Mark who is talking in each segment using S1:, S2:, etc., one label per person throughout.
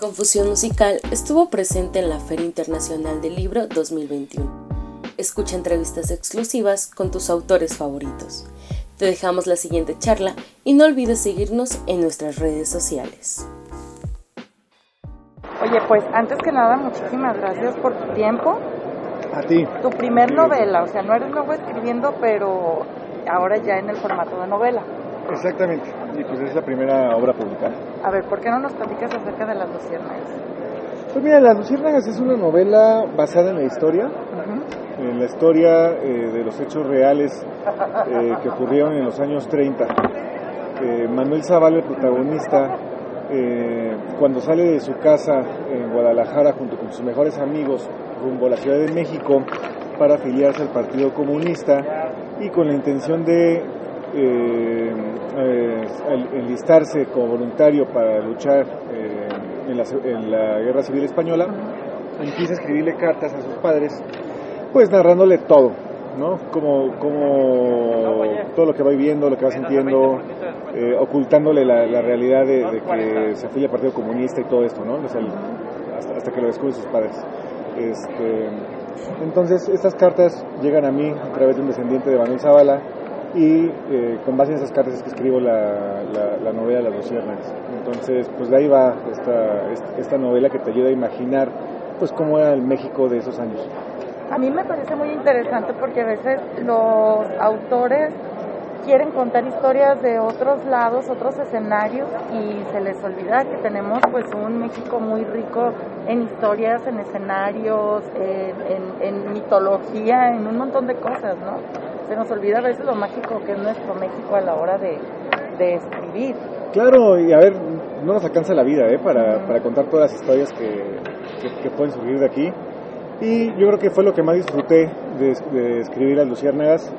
S1: Confusión Musical estuvo presente en la Feria Internacional del Libro 2021. Escucha entrevistas exclusivas con tus autores favoritos. Te dejamos la siguiente charla y no olvides seguirnos en nuestras redes sociales.
S2: Oye, pues antes que nada, muchísimas gracias por tu tiempo.
S3: A ti.
S2: Tu primer novela, o sea, no eres nuevo escribiendo, pero ahora ya en el formato de novela.
S3: Exactamente, y pues es la primera obra publicada.
S2: A ver, ¿por qué no nos platicas acerca de Las Luciérnagas?
S3: Pues mira, Las Luciérnagas es una novela basada en la historia, en la historia eh, de los hechos reales eh, que ocurrieron en los años 30. Eh, Manuel Zavala, el protagonista, cuando sale de su casa en Guadalajara junto con sus mejores amigos rumbo a la Ciudad de México para afiliarse al Partido Comunista y con la intención de eh, eh, enlistarse como voluntario para luchar eh, en, la, Guerra Civil Española, empieza a escribirle cartas a sus padres, pues narrándole todo, ¿no? Como, como todo lo que va viviendo, lo que va sintiendo, eh, ocultándole la, realidad de, que se afilia al Partido Comunista y todo esto, ¿no? hasta, que lo descubren sus padres. Este, entonces, estas cartas llegan a mí a través de un descendiente de Manuel Zavala, y eh, con base en esas cartas es que escribo la, la, novela Las Luciernas. Entonces, pues de ahí va esta, esta novela que te ayuda a imaginar pues cómo era el México de esos años.
S2: A mí me parece muy interesante porque a veces los autores quieren contar historias de otros lados, otros escenarios y se les olvida que tenemos pues un México muy rico en historias, en escenarios, en, en mitología, en un montón de cosas, ¿no? se nos olvida a veces lo mágico que es nuestro México a la hora de, escribir.
S3: Claro, y a ver, no nos alcanza la vida ¿eh? para, para contar todas las historias que, que, pueden surgir de aquí. Y yo creo que fue lo que más disfruté de, escribir a Luciérnagas.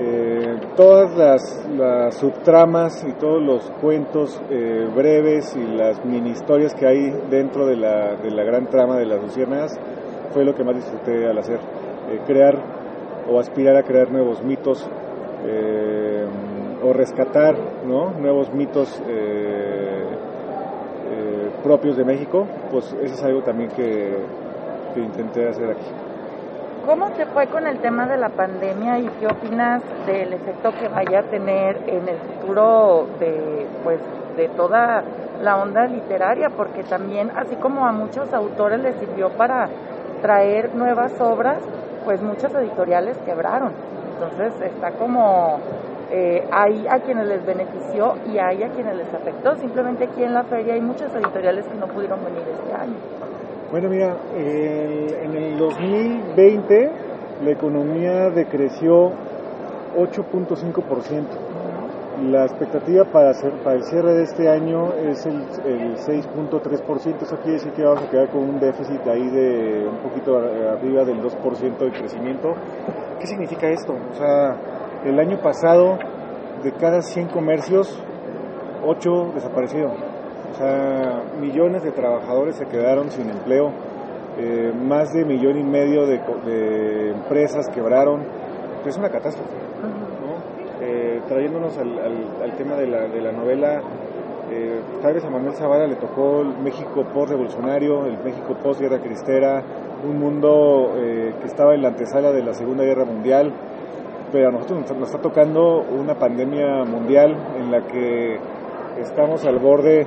S3: Eh, todas las, las, subtramas y todos los cuentos eh, breves y las mini historias que hay dentro de la, de la gran trama de las Luciérnagas fue lo que más disfruté al hacer. Eh, crear o aspirar a crear nuevos mitos eh, o rescatar nuevos mitos eh, propios de México, pues eso es algo también que intenté hacer aquí.
S2: ¿Cómo te fue con el tema de la pandemia y qué opinas del efecto que vaya a tener en el futuro de, pues, de toda la onda literaria? Porque también, así como a muchos autores les sirvió para traer nuevas obras, pues muchas editoriales quebraron. Entonces está como, eh, hay a quienes les benefició y hay a quienes les afectó. Simplemente aquí en la feria hay muchas editoriales que no pudieron venir este año.
S3: Bueno, mira, en el 2020 la economía decreció 8.5%. La expectativa para, hacer, para el cierre de este año es el, el 6.3%. Eso quiere decir que vamos a quedar con un déficit ahí de un poquito arriba del 2% de crecimiento. ¿Qué significa esto? O sea, el año pasado, de cada 100 comercios, 8 desaparecieron. O sea, millones de trabajadores se quedaron sin empleo. Eh, más de millón y medio de, de empresas quebraron. Es una catástrofe trayéndonos al, tema de la, de la novela, eh, tal vez a Manuel Zavala le tocó el México post-revolucionario, el México post-guerra cristera, un mundo eh, que estaba en la antesala de la Segunda Guerra Mundial, pero a nosotros nos, está tocando una pandemia mundial en la que estamos al borde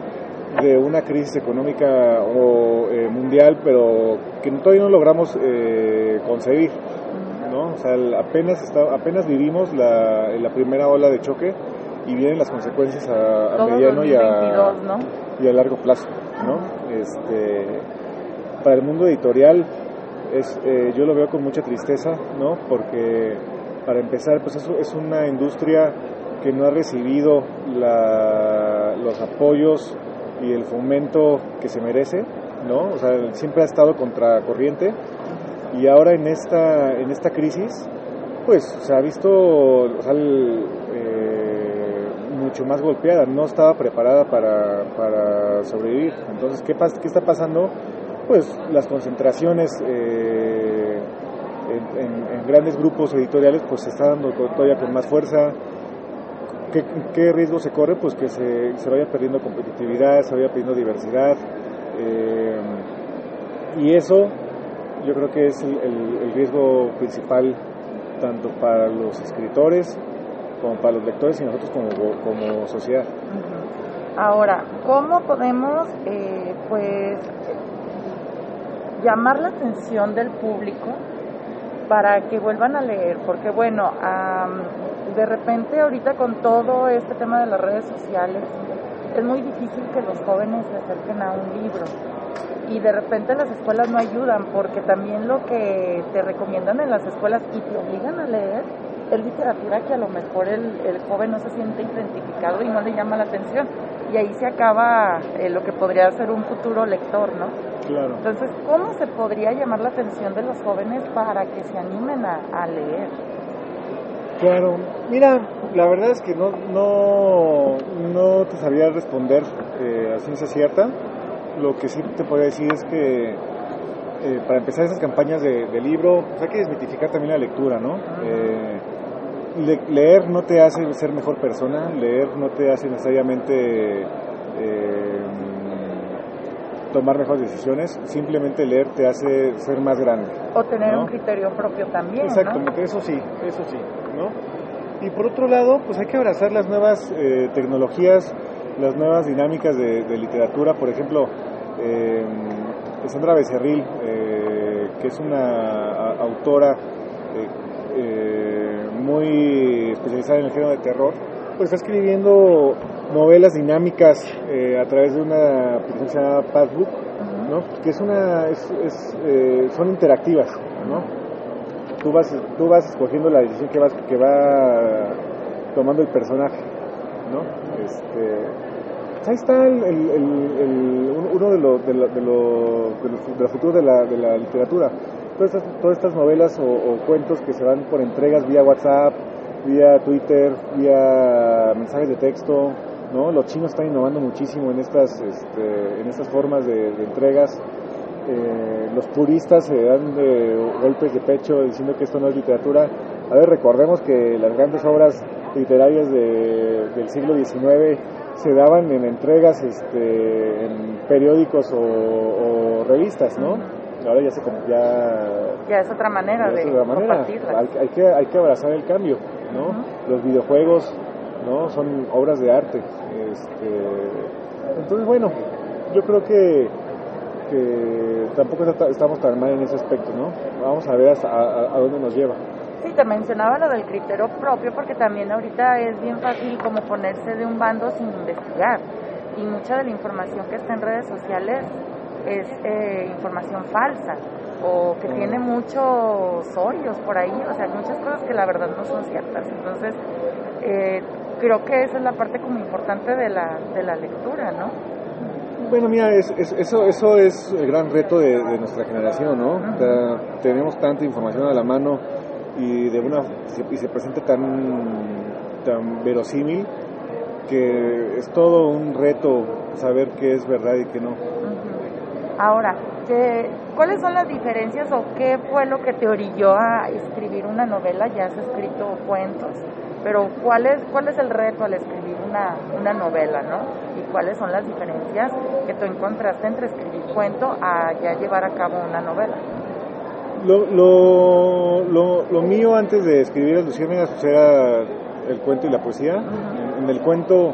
S3: de una crisis económica o, eh, mundial, pero que todavía no logramos concebir. ¿no? O sea, apenas, está, apenas vivimos la, la primera ola de choque y vienen las consecuencias a, mediano y a, y a largo plazo, ¿no? Este, para el mundo editorial es, eh, yo lo veo con mucha tristeza, ¿no? Porque para empezar, pues eso es una industria que no ha recibido la, los apoyos y el fomento que se merece, ¿no? O sea, siempre ha estado contracorriente y ahora en esta, en esta crisis, pues se ha visto eh, mucho más golpeada, no estaba preparada para, para sobrevivir. Entonces, ¿qué, ¿qué está pasando? Pues las concentraciones eh, en, grandes grupos editoriales pues se está dando todavía con más fuerza. ¿Qué, ¿Qué, riesgo se corre? Pues que se, se vaya perdiendo competitividad, se vaya perdiendo diversidad, Eh, y eso yo creo que es el, riesgo principal tanto para los escritores como para los lectores y nosotros como, como sociedad.
S2: Ahora, ¿cómo podemos eh, pues llamar la atención del público para que vuelvan a leer? Porque bueno, de repente ahorita con todo este tema de las redes sociales, es muy difícil que los jóvenes se acerquen a un libro y de repente las escuelas no ayudan porque también lo que te recomiendan en las escuelas y te obligan a leer es literatura que a lo mejor el, joven no se siente identificado y no le llama la atención y ahí se acaba eh, lo que podría ser un futuro lector, ¿no?
S3: Claro.
S2: Entonces, ¿cómo se podría llamar la atención de los jóvenes para que se animen a, leer?
S3: Claro, mira, la verdad es que no, no, no te sabría responder eh, a ciencia cierta. Lo que sí te podría decir es que eh, para empezar esas campañas de, libro, pues hay que desmitificar también la lectura, ¿no? Eh, leer no te hace ser mejor persona, leer no te hace necesariamente eh, tomar mejores decisiones, simplemente leer te hace ser más grande.
S2: O tener un criterio propio también.
S3: Exactamente, eso sí, eso sí, ¿no? Y por otro lado, pues hay que abrazar las nuevas tecnologías, las nuevas dinámicas de, literatura, por ejemplo, eh, Sandra Becerril, eh, que es una autora eh, eh, muy especializada en el género de terror, pues está escribiendo novelas dinámicas a través de una aplicación que se llama Passbook, ¿no? que es una, es, son interactivas, ¿no? Tú vas, tú vas escogiendo la decisión que, vas, que va tomando el personaje, ¿no? Este, ahí está el, uno de los de, de, de, de la, de la literatura. Todas estas, todas estas novelas o, cuentos que se van por entregas vía WhatsApp, vía Twitter, vía mensajes de texto, ¿no? Los chinos están innovando muchísimo en estas, este, en estas formas de, entregas. Eh, los puristas se dan de golpes de pecho diciendo que esto no es literatura. A ver, recordemos que las grandes obras literarias del siglo XIX se daban en entregas este, en periódicos o, revistas, ¿no? Ahora ya se
S2: ya, ya es otra manera de
S3: Hay, que, hay que abrazar el cambio, ¿no? Los videojuegos, ¿no? Son obras de arte. Este, entonces, bueno, yo creo que, que tampoco estamos tan mal en ese aspecto, ¿no? Vamos a ver a dónde nos lleva.
S2: Sí, te mencionaba lo del criterio propio porque también ahorita es bien fácil como ponerse de un bando sin investigar y mucha de la información que está en redes sociales es eh, información falsa o que tiene muchos hoyos por ahí, o sea, muchas cosas que la verdad no son ciertas. Entonces, eh, creo que esa es la parte como importante de la, de la lectura, ¿no?
S3: Bueno, mira, eso, eso es el gran reto de, nuestra generación, ¿no? tenemos tanta información a la mano y de una y se presenta tan tan verosímil que es todo un reto saber qué es verdad y qué no.
S2: Ahora, ¿qué, ¿cuáles son las diferencias o qué fue lo que te orilló a escribir una novela? Ya has escrito cuentos, pero ¿cuál es, cuál es el reto al escribir una, una novela, no? ¿Y cuáles son las diferencias que tú encontraste entre escribir cuento a ya llevar a cabo una novela?
S3: Lo, lo, lo, mío antes de escribir Las Luciérnagas pues era el cuento y la poesía. en, el cuento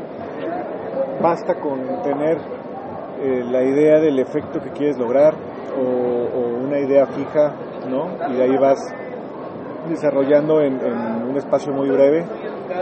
S3: basta con tener eh, la idea del efecto que quieres lograr o, una idea fija, ¿no? Y de ahí vas desarrollando en, un espacio muy breve